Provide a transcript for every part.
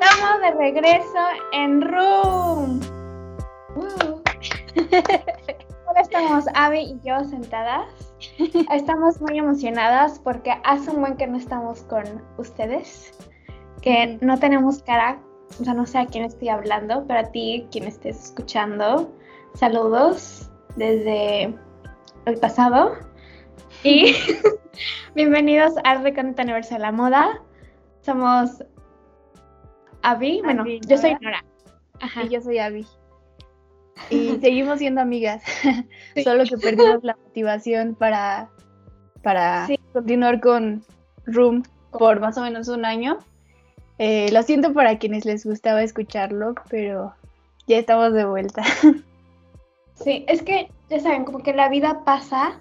Estamos de regreso en Room. Hola, estamos Abby y yo sentadas. Estamos muy emocionadas porque hace un buen que no estamos con ustedes, que no tenemos cara, o sea, no sé a quién estoy hablando, pero a ti, quien estés escuchando, saludos desde el pasado y bienvenidos al Reconocimiento Aniversario de la Moda. Somos Abby, bueno, yo soy Nora. Ajá. Y yo soy Abby. Y seguimos siendo amigas, solo que perdimos la motivación para, para continuar con Room por más o menos un año. Eh, lo siento para quienes les gustaba escucharlo, pero ya estamos de vuelta. Sí, es que, ya saben, como que la vida pasa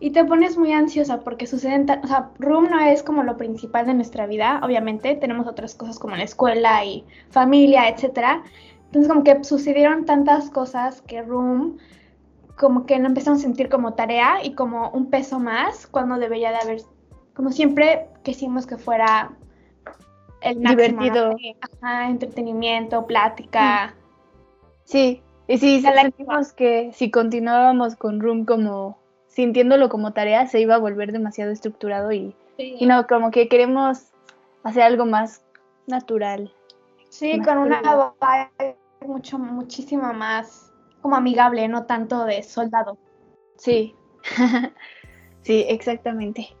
y te pones muy ansiosa porque suceden, o sea, Room no es como lo principal de nuestra vida, obviamente, tenemos otras cosas como la escuela y familia, etcétera. Entonces como que sucedieron tantas cosas que Room como que no empezamos a sentir como tarea y como un peso más cuando debería de haber, como siempre quisimos que fuera el divertido, ajá, entretenimiento, plática. Sí, y sí, sentimos que si continuábamos con Room como sintiéndolo como tarea, se iba a volver demasiado estructurado y, no, como que queremos hacer algo más natural. Sí, con una vibe mucho, muchísimo más como amigable, no tanto de soldado. Sí, sí, exactamente.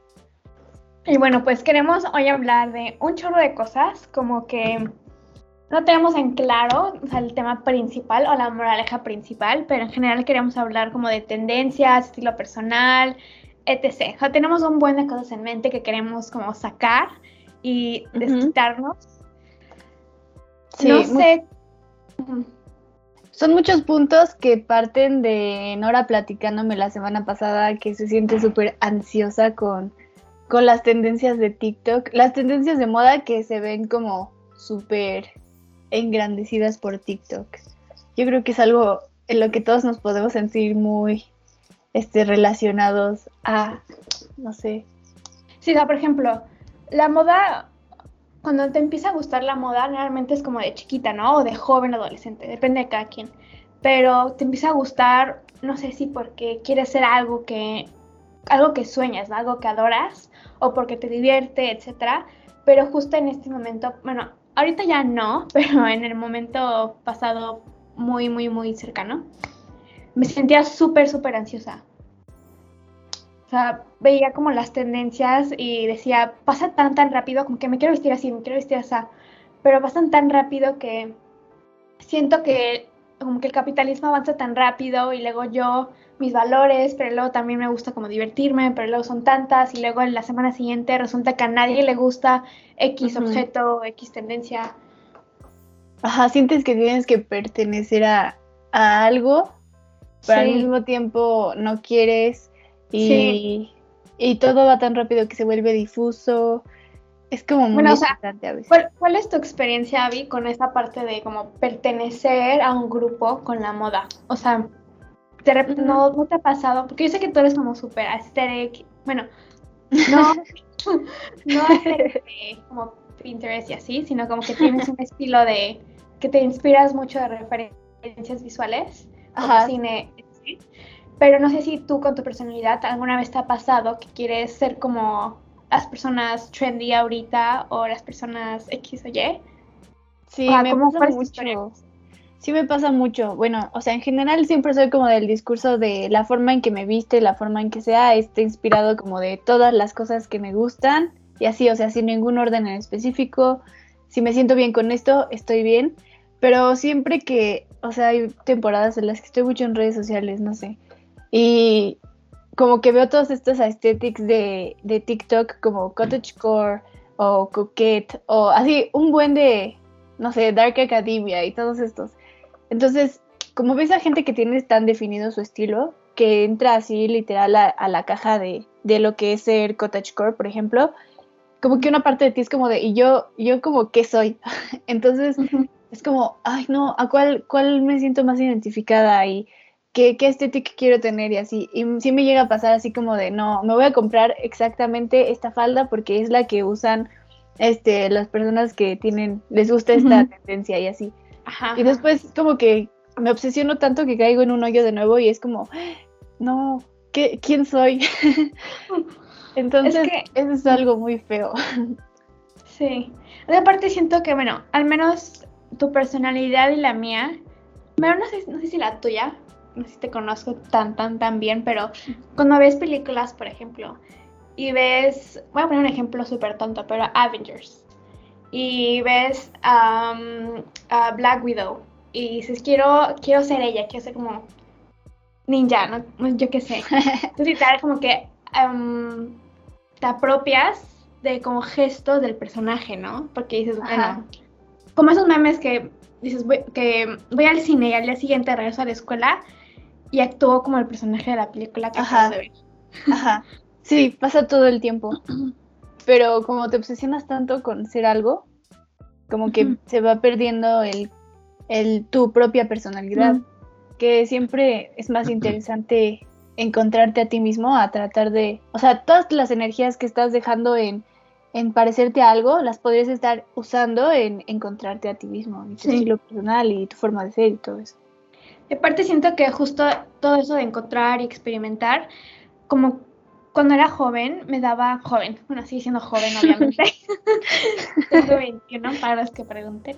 Y bueno, pues queremos hoy hablar de un chorro de cosas, como que no tenemos en claro el tema principal o la moraleja principal, pero en general queremos hablar como de tendencias, estilo personal, etc. O sea, tenemos un buen de cosas en mente que queremos como sacar y desquitarnos. Sí, no sé. Son muchos puntos que parten de Nora platicándome la semana pasada que se siente súper ansiosa con, con las tendencias de TikTok, las tendencias de moda que se ven como súper engrandecidas por TikTok. Yo creo que es algo en lo que todos nos podemos sentir muy este, relacionados a, no sé. Sí, por ejemplo, la moda, cuando te empieza a gustar la moda, realmente es como de chiquita, ¿no? O de joven, adolescente, depende de cada quien. Pero te empieza a gustar, no sé si porque quieres ser algo que, algo que sueñas, algo que adoras, o porque te divierte, etcétera. Pero justo en este momento, bueno, ahorita ya no, pero en el momento pasado muy, muy, muy cercano, me sentía súper, súper ansiosa. O sea, veía como las tendencias y decía, pasa tan, tan rápido, como que me quiero vestir así, me quiero vestir así, pero pasan tan rápido que siento que como que el capitalismo avanza tan rápido y luego yo mis valores, pero luego también me gusta como divertirme, pero luego son tantas y luego en la semana siguiente resulta que a nadie le gusta X objeto, X tendencia. Ajá, sientes que tienes que pertenecer a, algo, pero al mismo tiempo no quieres y, y todo va tan rápido que se vuelve difuso. Es como muy bueno, a veces. ¿cuál, ¿Cuál es tu experiencia, Abby, con esa parte de como pertenecer a un grupo con la moda? O sea, no, no te ha pasado, porque yo sé que tú eres como súper aesthetic, bueno, no, no como Pinterest y así, sino como que tienes un estilo de que te inspiras mucho de referencias visuales, Ajá. cine, pero no sé si tú con tu personalidad alguna vez te ha pasado que quieres ser como las personas trendy ahorita o las personas X o Y. Sí, me pasa mucho. Sí me pasa mucho. Bueno, o sea, en general siempre soy como del discurso de la forma en que me viste, la forma en que sea, esté inspirado como de todas las cosas que me gustan y así, o sea, sin ningún orden en específico. Si me siento bien con esto, estoy bien. Pero siempre que, o sea, hay temporadas en las que estoy mucho en redes sociales, no sé. Y como que veo todos estos aesthetics de, de TikTok como cottagecore o coquette o así, un buen de, no sé, Dark Academia y todos estos. Entonces, como ves a gente que tiene tan definido su estilo, que entra así literal a, la caja de, lo que es ser cottagecore, por ejemplo, como que una parte de ti es como de, ¿y yo, yo como qué soy? Entonces, es como, ay, no, ¿a cuál, cuál me siento más identificada? Y qué, qué estética quiero tener y así. Y sí me llega a pasar así como de, no, me voy a comprar exactamente esta falda porque es la que usan este, las personas que tienen, les gusta esta tendencia y así. Y después como que me obsesiono tanto que caigo en un hoyo de nuevo y es como, no, ¿qué, ¿quién soy? Entonces, eso es algo muy feo. Sí. Aparte siento que, bueno, al menos tu personalidad y la mía, bueno, no sé, no sé si la tuya, no sé si te conozco tan, tan, tan bien, pero cuando ves películas, por ejemplo, y ves, voy a poner un ejemplo súper tonto, pero Avengers, y ves a Black Widow, y dices, quiero, quiero ser ella, quiero ser como ninja, ¿no? yo qué sé. Entonces, tal, como que te apropias de como gestos del personaje, ¿no? Porque dices, bueno, como esos memes que dices, voy, que voy al cine y al día siguiente regreso a la escuela y actúo como el personaje de la película que acabo de ver. Ajá. Sí, pasa todo el tiempo. Pero como te obsesionas tanto con ser algo, como que se va perdiendo el, el tu propia personalidad, que siempre es más interesante encontrarte a ti mismo a tratar de, o sea, todas las energías que estás dejando en, en parecerte a algo, las podrías estar usando en encontrarte a ti mismo, en tu estilo personal y tu forma de ser y todo eso. De parte siento que justo todo eso de encontrar y experimentar, como cuando era joven, me daba joven, bueno, sigue siendo joven, obviamente. Tengo 21 para los que pregunten.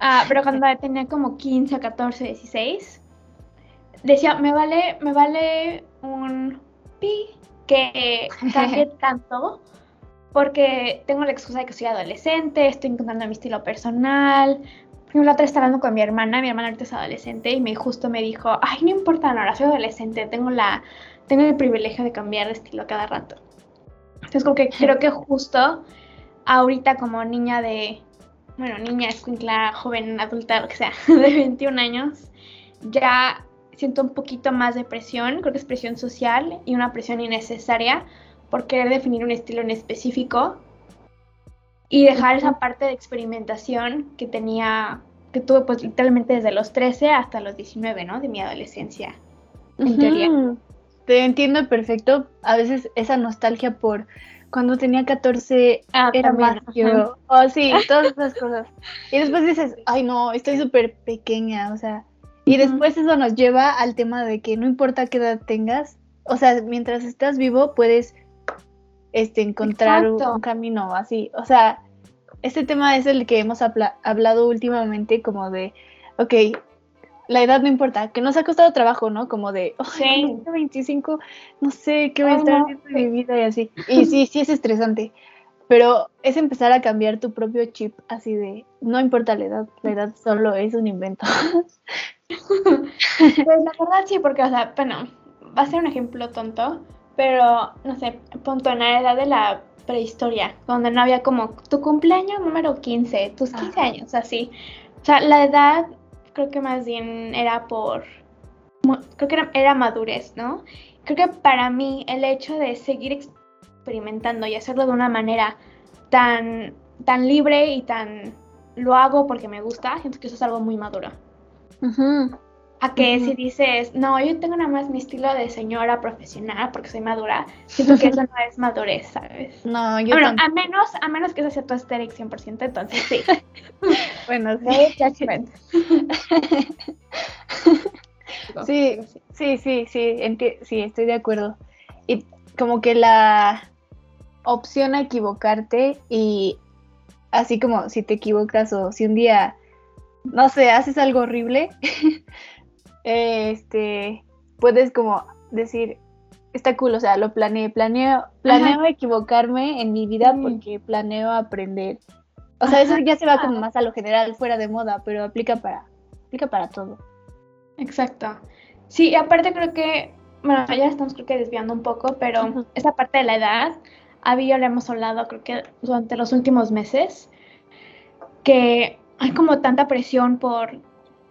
Ah, pero cuando tenía como 15, 14, 16, decía, me vale, me vale un pi que cambie tanto porque tengo la excusa de que soy adolescente, estoy encontrando mi estilo personal. Por ejemplo, la otra estaba hablando con mi hermana, mi hermana ahorita es adolescente y me justo me dijo, ay, no importa, ahora soy adolescente, tengo la tengo el privilegio de cambiar de estilo cada rato. Entonces, como que creo que justo ahorita como niña de, bueno, niña, escuincla, joven, adulta, lo que sea, de 21 años, ya siento un poquito más de presión, creo que es presión social y una presión innecesaria por querer definir un estilo en específico y dejar esa parte de experimentación que tenía, que tuve pues literalmente desde los 13 hasta los 19, ¿no? De mi adolescencia, en teoría. Te entiendo perfecto. A veces esa nostalgia por cuando tenía 14 ah, era más yo. Oh, sí, todas esas cosas. Y después dices, ay no, estoy súper pequeña, o sea. Y después eso nos lleva al tema de que no importa qué edad tengas, o sea, mientras estás vivo puedes este, encontrar un, camino así. O sea, este tema es el que hemos hablado últimamente como de, ok, la edad no importa, que nos ha costado trabajo, ¿no? Como de, oh, sí. 25, no sé qué voy a estar haciendo en mi vida y así. Y sí, sí es estresante, pero es empezar a cambiar tu propio chip así de, no importa la edad, la edad solo es un invento. Pues la verdad sí, porque, o sea, bueno, va a ser un ejemplo tonto, pero, no sé, punto en la edad de la prehistoria, donde no había como tu cumpleaños número 15, tus 15 años, así. O sea, la edad creo que más bien era por, creo que era, madurez, ¿no? Creo que para mí el hecho de seguir experimentando y hacerlo de una manera tan, tan libre y tan lo hago porque me gusta, siento que eso es algo muy maduro. A que si dices, no, yo tengo nada más mi estilo de señora profesional porque soy madura, siento que eso no es madurez, ¿sabes? No, yo Bueno, a menos, a menos que eso sea tu aesthetic 100%, entonces sí. bueno, sí. sí, sí, sí, sí, sí, estoy de acuerdo. Y como que la opción a equivocarte y así como si te equivocas o si un día, no sé, haces algo horrible, este, puedes como decir, está cool, o sea, lo planeé, planeo, planeo equivocarme en mi vida porque planeo aprender. O sea, eso ya se va como más a lo general, fuera de moda, pero aplica para, aplica para todo. Exacto. Sí, y aparte creo que, bueno, ya estamos creo que desviando un poco, pero esa parte de la edad, había lo hemos hablado creo que durante los últimos meses, que hay como tanta presión por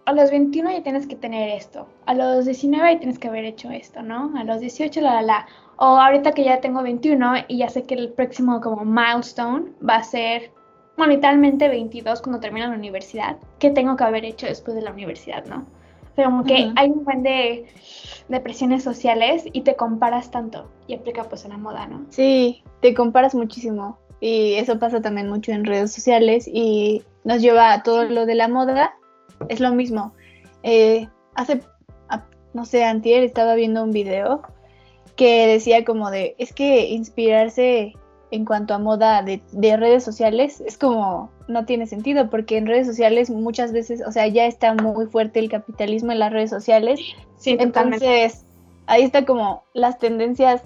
a los 21 ya tienes que tener esto, a los 19 ya tienes que haber hecho esto, ¿no? A los 18, la, la, la. O ahorita que ya tengo 21 y ya sé que el próximo como milestone va a ser, literalmente 22 cuando termine la universidad, ¿qué tengo que haber hecho después de la universidad, no? Pero como que hay un buen de, de, presiones sociales y te comparas tanto y aplica pues en la moda, ¿no? Sí, te comparas muchísimo. y eso pasa también mucho en redes sociales y nos lleva a todo lo de la moda, es lo mismo. Eh, hace, no sé, antier estaba viendo un video que decía como de, es que inspirarse en cuanto a moda de, redes sociales es como no tiene sentido porque en redes sociales muchas veces, o sea, ya está muy fuerte el capitalismo en las redes sociales. Sí, Entonces, ahí está como las tendencias,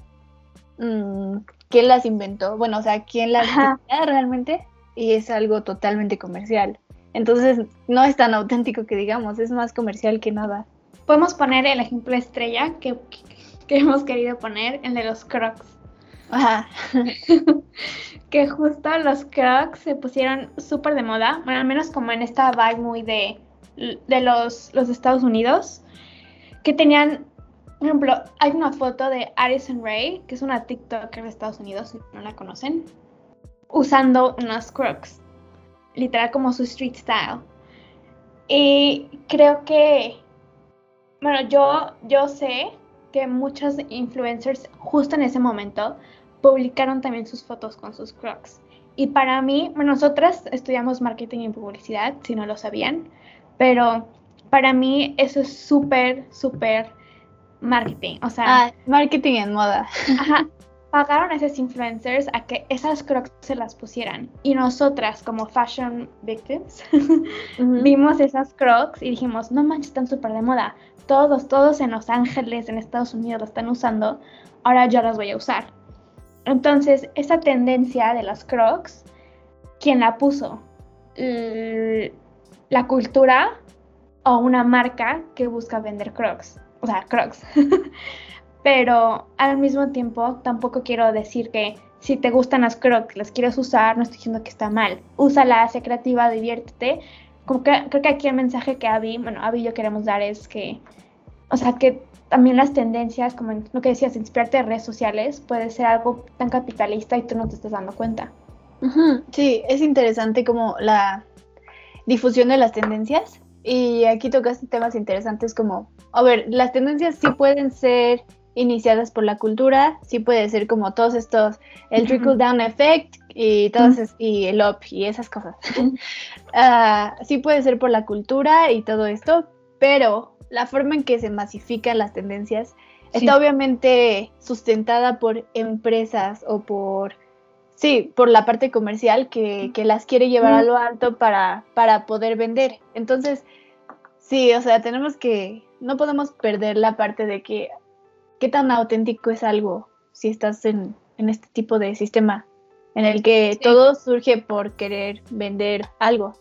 mm, quién las inventó, bueno, o sea, quién las realmente y es algo totalmente comercial. Entonces, no es tan auténtico que digamos, es más comercial que nada. Podemos poner el ejemplo estrella que, que hemos querido poner, el de los crocs. Que justo los Crocs se pusieron súper de moda, bueno, al menos como en esta vibe muy de, de los, los Estados Unidos, que tenían, por ejemplo, hay una foto de Addison Ray, que es una TikToker de Estados Unidos, si no la conocen, usando unos Crocs, literal como su street style. Y creo que, bueno, yo, yo sé que muchos influencers justo en ese momento publicaron también sus fotos con sus crocs. Y para mí, nosotras estudiamos marketing y publicidad, si no lo sabían, pero para mí eso es súper, súper marketing. O sea, ah, marketing en moda. Ajá. Pagaron a esos influencers a que esas crocs se las pusieran. Y nosotras, como fashion victims, vimos esas crocs y dijimos, no manches, están súper de moda. Todos, todos en Los Ángeles, en Estados Unidos, lo están usando. Ahora yo las voy a usar. Entonces, esa tendencia de las crocs, ¿quién la puso? ¿La cultura o una marca que busca vender crocs? O sea, crocs. Pero al mismo tiempo, tampoco quiero decir que si te gustan las crocs, las quieres usar, no estoy diciendo que está mal. Úsala, sé creativa, diviértete. Como creo que aquí el mensaje que Abby, bueno, Abby y yo queremos dar es que, o sea, que también las tendencias, como lo que decías, inspirarte de redes sociales, puede ser algo tan capitalista y tú no te estás dando cuenta. Sí, es interesante como la difusión de las tendencias. Y aquí tocaste temas interesantes como, a ver, las tendencias sí pueden ser iniciadas por la cultura, sí puede ser como todos estos, el trickle down effect y todos y el up y esas cosas. Ah, sí puede ser por la cultura y todo esto, pero la forma en que se masifican las tendencias está obviamente sustentada por empresas o por, sí, por la parte comercial que, las quiere llevar a lo alto para, para poder vender. Entonces, sí, o sea, tenemos que, no podemos perder la parte de que qué tan auténtico es algo si estás en, este tipo de sistema en el que todo surge por querer vender algo.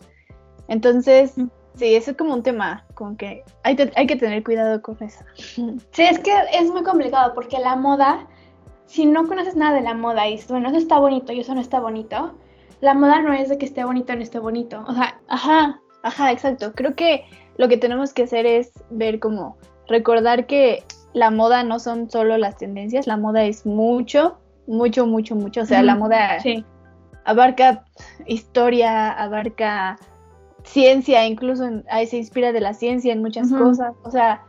Entonces, Sí, eso es como un tema con que hay, hay que tener cuidado con eso. Sí, es que es muy complicado porque la moda, si no conoces nada de la moda y bueno, eso está bonito y eso no está bonito, la moda no es de que esté bonito o no esté bonito. O sea, ajá, ajá, exacto. Creo que lo que tenemos que hacer es ver como recordar que la moda no son solo las tendencias, la moda es mucho, mucho, mucho, mucho. O sea, la moda abarca historia, abarca ciencia, incluso ahí se inspira de la ciencia en muchas cosas. O sea,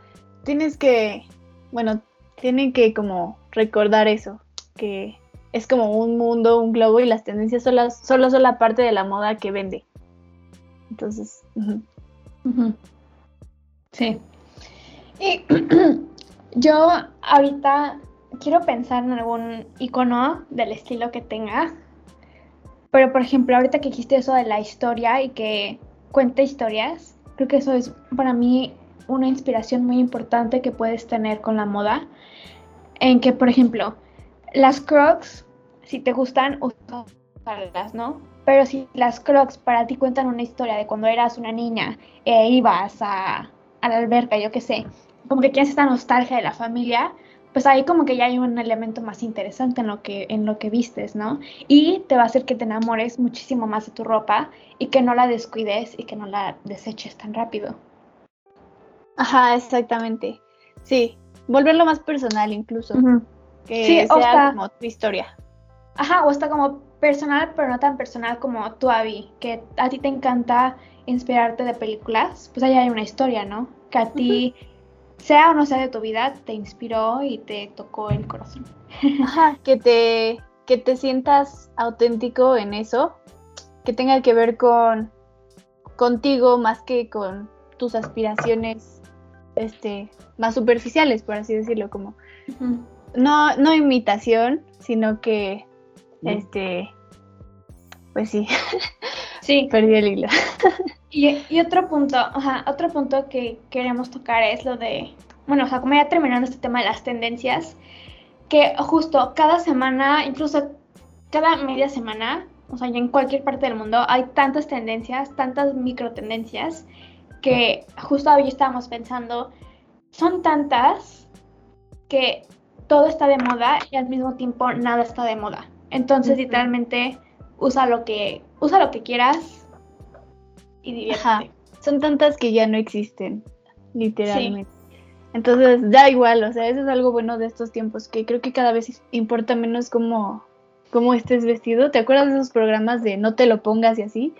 tienes que, bueno, tienen que como recordar eso, que es como un mundo, un globo y las tendencias solo, solo son la parte de la moda que vende. Entonces, sí. Y yo ahorita quiero pensar en algún icono del estilo que tenga. Pero por ejemplo, ahorita que dijiste eso de la historia y que cuenta historias. Creo que eso es para mí una inspiración muy importante que puedes tener con la moda. En que, por ejemplo, las crocs, si te gustan, usarlas, ¿no? Pero si las crocs para ti cuentan una historia de cuando eras una niña e ibas a, a la alberca, yo qué sé, como que tienes esta nostalgia de la familia, pues ahí como que ya hay un elemento más interesante en lo que en lo que vistes, ¿no? Y te va a hacer que te enamores muchísimo más de tu ropa y que no la descuides y que no la deseches tan rápido. Ajá, exactamente. Sí, volverlo más personal incluso. Que sea como tu historia. Ajá, o está como personal, pero no tan personal como tu Abby, que a ti te encanta inspirarte de películas, pues ahí hay una historia, ¿no? Que a ti sea o no sea de tu vida, te inspiró y te tocó el corazón. Ajá, que te, que te sientas auténtico en eso, que tenga que ver con contigo más que con tus aspiraciones este más superficiales, por así decirlo, como no, no imitación, sino que este pues sí. Sí. Perdí el hilo. y, otro punto, otro punto que queremos tocar es lo de, bueno, o sea, como ya terminando este tema de las tendencias, que justo cada semana, incluso cada media semana, o sea, en cualquier parte del mundo hay tantas tendencias, tantas micro tendencias, que justo hoy estábamos pensando, son tantas que todo está de moda y al mismo tiempo nada está de moda. Entonces, literalmente, usa lo que, usa lo que quieras y diviértete. Son tantas que ya no existen, literalmente. Entonces, da igual, o sea, eso es algo bueno de estos tiempos, que creo que cada vez importa menos cómo, cómo estés vestido. ¿Te acuerdas de esos programas de no te lo pongas y así?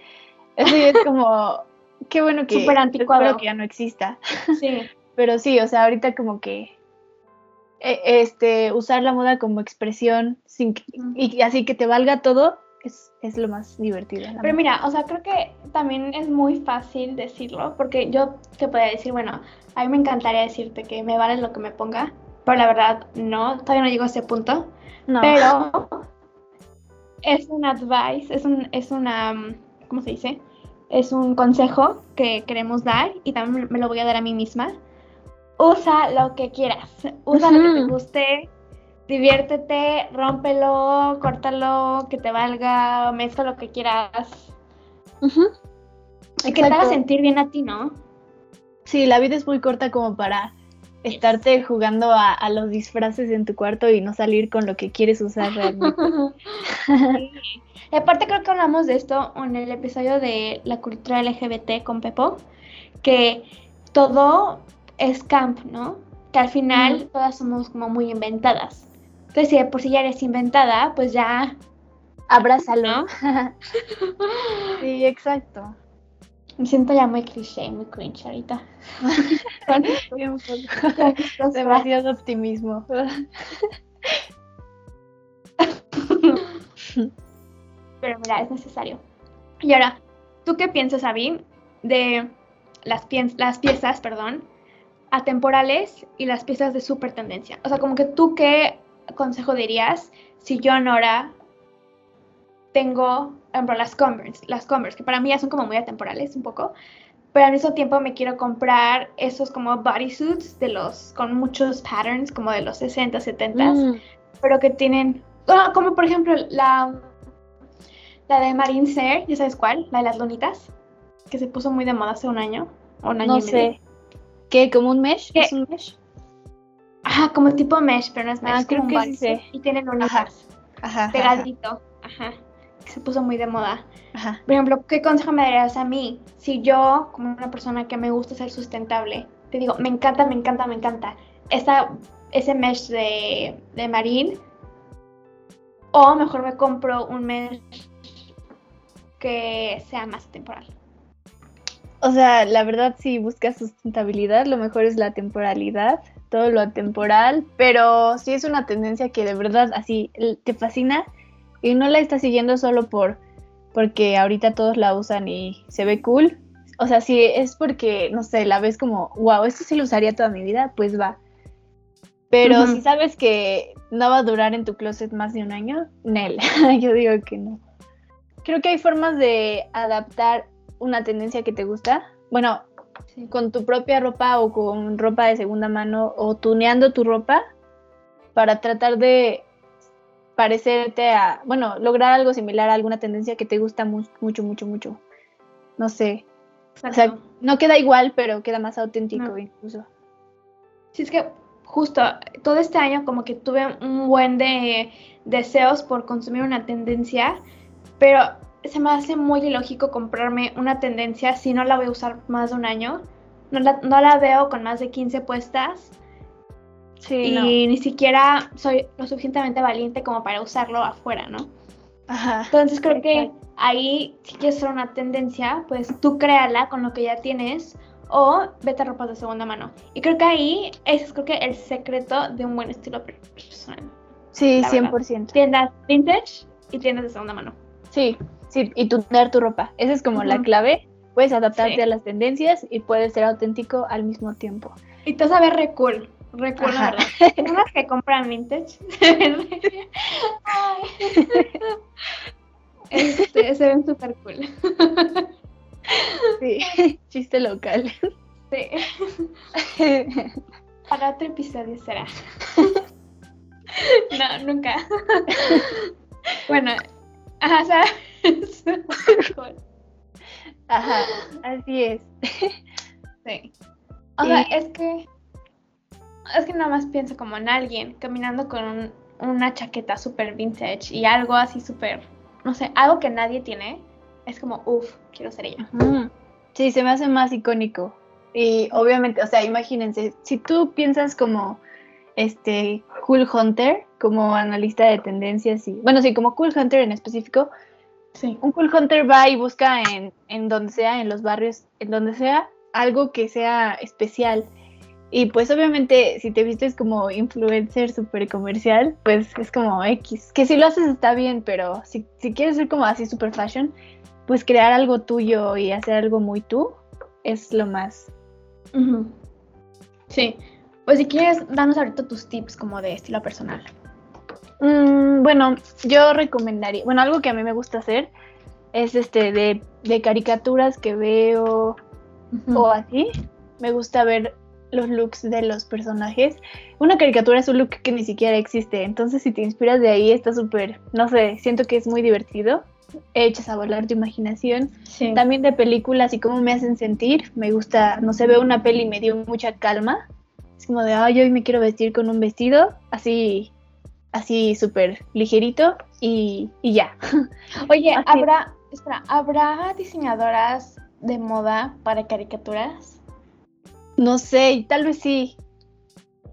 Eso es como, qué bueno que, Súper anticuado. que ya no exista. Sí. Pero sí, o sea, ahorita como que e, este usar la moda como expresión sin y así que te valga todo es, es lo más divertido. Pero mira, o sea, creo que también es muy fácil decirlo, porque yo te podría decir, bueno, a mí me encantaría decirte que me vale lo que me ponga, pero la verdad no, todavía no llego a ese punto. No. Pero es un advice, es, un, es una, ¿cómo se dice? Es un consejo que queremos dar y también me lo voy a dar a mí misma. Usa lo que quieras, usa lo que te guste, diviértete, rómpelo, córtalo, que te valga, mezcla lo que quieras. Y que te haga sentir bien a ti, ¿no? Sí, la vida es muy corta como para estarte jugando a, los disfraces en tu cuarto y no salir con lo que quieres usar realmente. Y aparte creo que hablamos de esto en el episodio de la cultura LGBT con Pepo, que todo es camp, ¿no? Que al final todas somos como muy inventadas. Entonces, si por si ya eres inventada, pues ya abrázalo. sí, exacto. Me siento ya muy cliché, muy cringe ahorita. Demasiado optimismo. Pero mira, es necesario. Y ahora, ¿tú qué piensas, Avi, de las, las piezas, perdón, atemporales y las piezas de super tendencia? O sea, como que tú qué consejo dirías si yo, Nora, tengo, por ejemplo, las Converse, las Converse, que para mí ya son como muy atemporales un poco, pero al mismo tiempo me quiero comprar esos como bodysuits de los, con muchos patterns, como de los 60, 70, mm. pero que tienen, como por ejemplo la, la de Marine Serre, ¿ya sabes cuál? La de las lunitas, que se puso muy de moda hace un año, o un año no sé. ¿Qué? ¿Como un mesh? ¿Es un mesh? Ajá, como tipo mesh, pero no es mesh. Ah, creo que sí Y tienen lunitas. Ajá. pegadito. Ajá se puso muy de moda. Por ejemplo, ¿qué consejo me darías a mí si yo, como una persona que me gusta ser sustentable, te digo, me encanta, me encanta, me encanta esa, ese mesh de, de Marine, o mejor me compro un mesh que sea más temporal? O sea, la verdad, si buscas sustentabilidad, lo mejor es la temporalidad, todo lo atemporal, pero si es una tendencia que de verdad así te fascina, y no la estás siguiendo solo por porque ahorita todos la usan y se ve cool. O sea, si es porque, no sé, la ves como, wow, esto sí lo usaría toda mi vida, pues va. Pero si sabes que no va a durar en tu closet más de un año, Nel, yo digo que no. Creo que hay formas de adaptar una tendencia que te gusta. Bueno, con tu propia ropa o con ropa de segunda mano o tuneando tu ropa para tratar de parecerte a, bueno, lograr algo similar a alguna tendencia que te gusta mucho, mucho, mucho. No sé. O sea, no queda igual, pero queda más auténtico incluso. Sí, es que justo todo este año como que tuve un buen de deseos por consumir una tendencia, pero se me hace muy ilógico comprarme una tendencia si no la voy a usar más de un año. No la, no la veo con más de 15 puestas y ni siquiera soy lo suficientemente valiente como para usarlo afuera, ¿no? Ajá. Entonces creo que ahí, si quieres hacer una tendencia, pues tú créala con lo que ya tienes o vete a ropas de segunda mano. Y creo que ahí ese es creo que el secreto de un buen estilo personal. Sí, 100%. Tiendas vintage y tiendas de segunda mano. Sí, sí, y tunear tu ropa. Esa es como la clave. Puedes adaptarte a las tendencias y puedes ser auténtico al mismo tiempo. Y a ver re cool. Re cool, la verdad. Unas que compran vintage. este, se ven súper cool. sí, chiste local. Sí. Para otro episodio será. no, nunca. bueno, ajá, o sea, Ajá, así es. Sí. O sea, es que. Es que nada más pienso como en alguien caminando con una chaqueta súper vintage y algo así súper. No sé, algo que nadie tiene. Es como, uff, quiero ser ella. Sí, se me hace más icónico. Y obviamente, o sea, imagínense, si tú piensas como este Cool Hunter, como analista de tendencias y, bueno, sí, como Cool Hunter en específico, sí. un Cool Hunter va y busca en, en donde sea, en los barrios, en donde sea, algo que sea especial. Y pues obviamente si te vistes como influencer súper comercial, pues es como X. Que si lo haces está bien, pero si, si quieres ser como así super fashion, pues crear algo tuyo y hacer algo muy tú es lo más Sí. Pues si quieres, danos ahorita tus tips como de estilo personal. Mm, bueno, yo recomendaría, bueno, algo que a mí me gusta hacer es este de, caricaturas que veo o así. Me gusta ver los looks de los personajes. Una caricatura es un look que ni siquiera existe, entonces si te inspiras de ahí está súper, no sé, siento que es muy divertido hechas a volar tu imaginación. También de películas y cómo me hacen sentir. Me gusta, no sé, veo una peli y me dio mucha calma. Es como de, ay, hoy me quiero vestir con un vestido así, así súper ligerito y, ya. Oye, ¿habrá, espera, ¿habrá diseñadoras de moda para caricaturas? No sé, tal vez sí.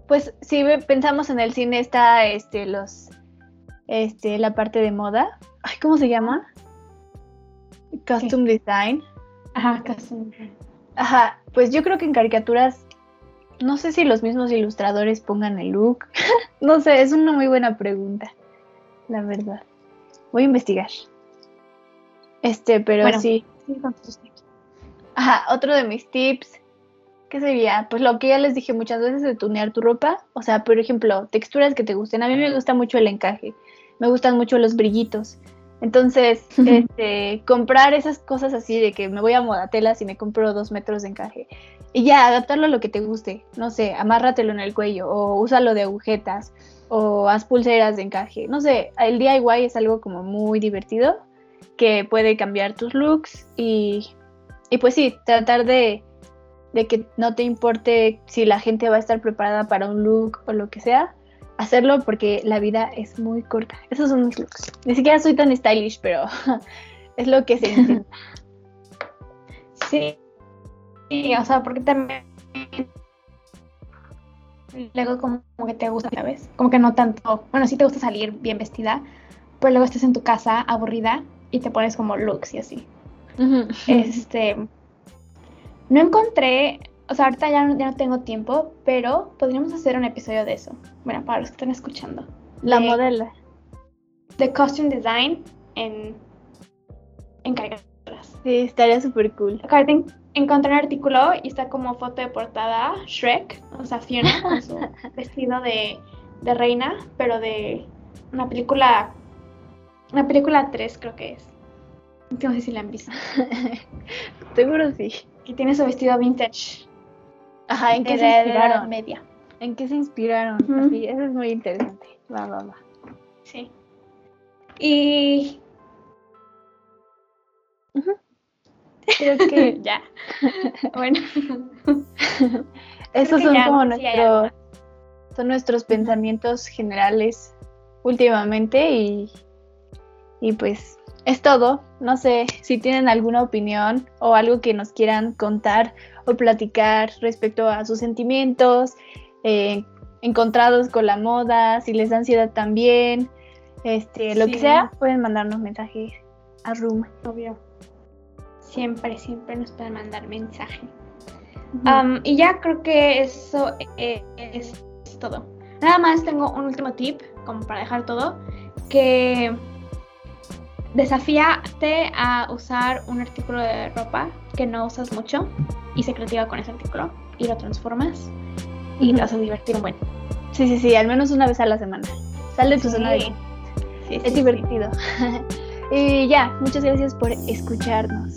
Pues si pensamos en el cine está este los este la parte de moda, ¿cómo se llama? Custom Design. Ajá, Custom Ajá, pues yo creo que en caricaturas, no sé si los mismos ilustradores pongan el look. no sé, es una muy buena pregunta, la verdad. Voy a investigar. Este, pero sí. Ajá, otro de mis tips, ¿qué sería? Pues lo que ya les dije muchas veces de tunear tu ropa. O sea, por ejemplo, texturas que te gusten. A mí me gusta mucho el encaje. Me gustan mucho los brillitos. Entonces, este, comprar esas cosas así de que me voy a modatelas y me compro dos metros de encaje. Y ya, adaptarlo a lo que te guste. No sé, amárratelo en el cuello o úsalo de agujetas o haz pulseras de encaje. No sé, el DIY es algo como muy divertido que puede cambiar tus looks y, y pues sí, tratar de, de que no te importe si la gente va a estar preparada para un look o lo que sea, hacerlo porque la vida es muy corta. Esos son mis looks. Ni siquiera soy tan stylish, pero es lo que se intenta. sí. Sí, o sea, porque también luego como, que te gusta, ¿sabes? Como que no tanto, bueno, sí te gusta salir bien vestida, pero luego estás en tu casa aburrida y te pones como looks y así. Este, no encontré o sea, ahorita ya no, ya no tengo tiempo, pero podríamos hacer un episodio de eso. Bueno, para los que están escuchando. La modela. De costume design en, en caricaturas. Sí, estaría súper cool. Acá encontré un artículo y está como foto de portada Shrek, o sea, Fiona con su vestido de, de reina, pero de una película, una película 3 creo que es. No sé si la han visto. Seguro sí. Que tiene su vestido vintage. Ajá, ¿en qué se inspiraron? Media. ¿En qué se inspiraron? Sí, eso es muy interesante. Va, va, va. Sí. Y. Creo que ya. bueno. Esos son como nuestros. Son nuestros pensamientos generales últimamente y. Y pues es todo. No sé si tienen alguna opinión o algo que nos quieran contar o platicar respecto a sus sentimientos eh, encontrados con la moda, si les da ansiedad también, este, lo que sea, pueden mandarnos mensajes a Room. Obvio. Siempre, siempre nos pueden mandar mensaje. y ya creo que eso es todo. Nada más tengo un último tip como para dejar todo, que desafíate a usar un artículo de ropa que no usas mucho y se creativa con ese artículo y lo transformas y te vas a divertir un buen. Sí, sí, sí, al menos una vez a la semana. Sal de tu zona de... Sí, es divertido. y ya, muchas gracias por escucharnos.